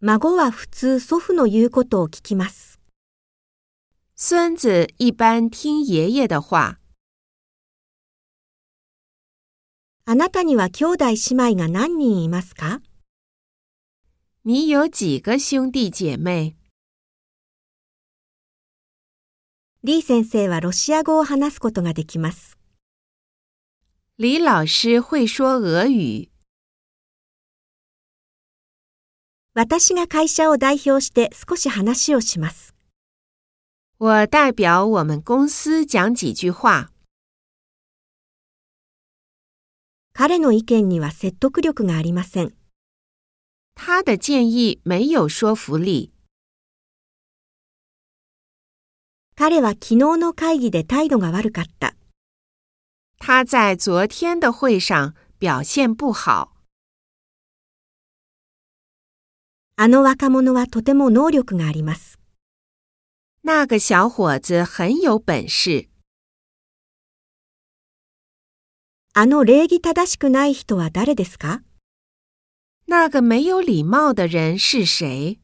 孫は普通祖父の言うことを聞きます。孙子一般听爷爷的话。あなたには兄弟姉妹が何人いますか？你有几个兄弟姐妹？李先生はロシア語を話すことができます。李老师会说俄语。私が会社を代表して少し話をします。我代表我们公司讲几句话。彼の意見には説得力がありません。他的建议没有说服力。彼は昨日の会議で態度が悪かった。他在昨天的会上表现不好。あの若者はとても能力があります。那个小伙子很有本事。あの礼儀正しくない人は誰ですか？那个没有礼貌的人是谁？